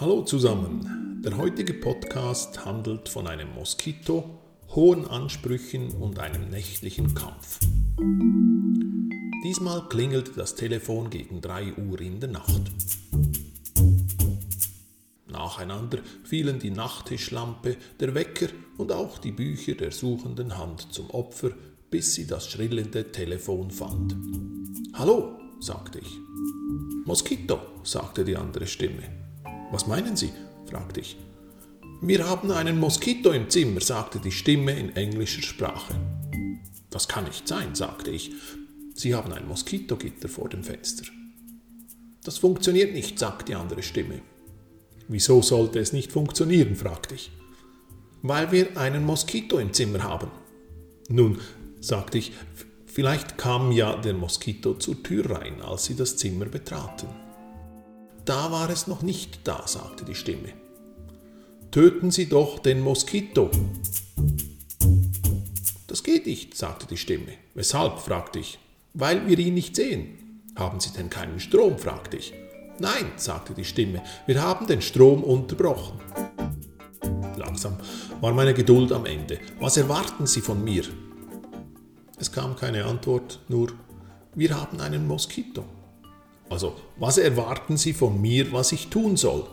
Hallo zusammen. Der heutige Podcast handelt von einem Moskito, hohen Ansprüchen und einem nächtlichen Kampf. Diesmal klingelte das Telefon gegen 3 Uhr in der Nacht. Nacheinander fielen die Nachttischlampe, der Wecker und auch die Bücher der suchenden Hand zum Opfer, bis sie das schrillende Telefon fand. Hallo, sagte ich. Moskito, sagte die andere Stimme. Was meinen Sie? fragte ich. Wir haben einen Moskito im Zimmer, sagte die Stimme in englischer Sprache. Das kann nicht sein, sagte ich. Sie haben ein Moskitogitter vor dem Fenster. Das funktioniert nicht, sagte die andere Stimme. Wieso sollte es nicht funktionieren? fragte ich. Weil wir einen Moskito im Zimmer haben. Nun, sagte ich, vielleicht kam ja der Moskito zur Tür rein, als sie das Zimmer betraten. Da war es noch nicht da, sagte die Stimme. Töten Sie doch den Moskito. Das geht nicht, sagte die Stimme. Weshalb? fragte ich. Weil wir ihn nicht sehen. Haben Sie denn keinen Strom? fragte ich. Nein, sagte die Stimme, wir haben den Strom unterbrochen. Langsam war meine Geduld am Ende. Was erwarten Sie von mir? Es kam keine Antwort, nur wir haben einen Moskito. Also, was erwarten Sie von mir, was ich tun soll?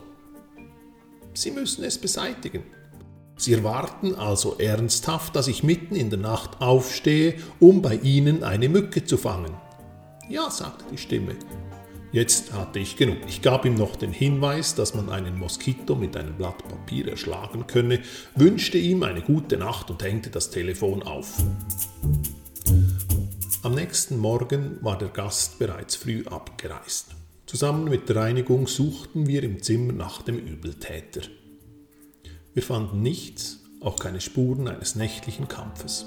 Sie müssen es beseitigen. Sie erwarten also ernsthaft, dass ich mitten in der Nacht aufstehe, um bei Ihnen eine Mücke zu fangen. Ja, sagte die Stimme, Jetzt hatte ich genug. Ich gab ihm noch den Hinweis, dass man einen Moskito mit einem Blatt Papier erschlagen könne, wünschte ihm eine gute Nacht und hängte das Telefon auf. Am nächsten Morgen war der Gast bereits früh abgereist. Zusammen mit der Reinigung suchten wir im Zimmer nach dem Übeltäter. Wir fanden nichts, auch keine Spuren eines nächtlichen Kampfes.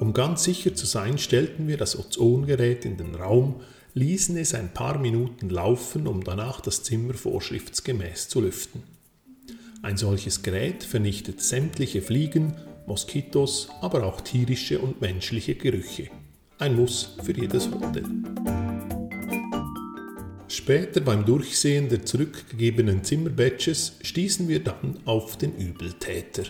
Um ganz sicher zu sein, stellten wir das Ozongerät in den Raum, ließen es ein paar Minuten laufen, um danach das Zimmer vorschriftsgemäß zu lüften. Ein solches Gerät vernichtet sämtliche Fliegen, Moskitos, aber auch tierische und menschliche Gerüche. Ein Muss für jedes Hotel. Später beim Durchsehen der zurückgegebenen Zimmerbadges stießen wir dann auf den Übeltäter.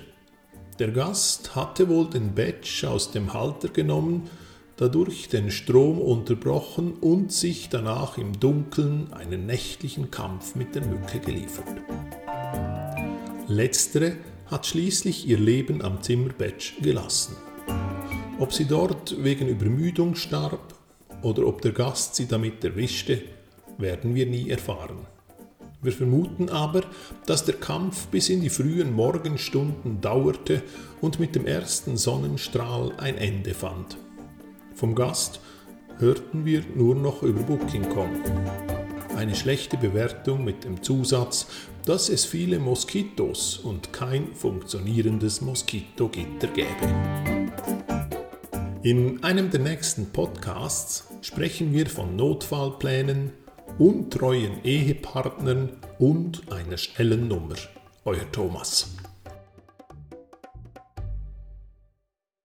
Der Gast hatte wohl den Badge aus dem Halter genommen, dadurch den Strom unterbrochen und sich danach im Dunkeln einen nächtlichen Kampf mit der Mücke geliefert. Letztere hat schließlich ihr Leben am Zimmerbadge gelassen. Ob sie dort wegen Übermüdung starb oder ob der Gast sie damit erwischte, werden wir nie erfahren. Wir vermuten aber, dass der Kampf bis in die frühen Morgenstunden dauerte und mit dem ersten Sonnenstrahl ein Ende fand. Vom Gast hörten wir nur noch über Booking.com. Eine schlechte Bewertung mit dem Zusatz, dass es viele Moskitos und kein funktionierendes Moskitogitter gäbe. In einem der nächsten Podcasts sprechen wir von Notfallplänen, untreuen Ehepartnern und einer schnellen Nummer. Euer Thomas.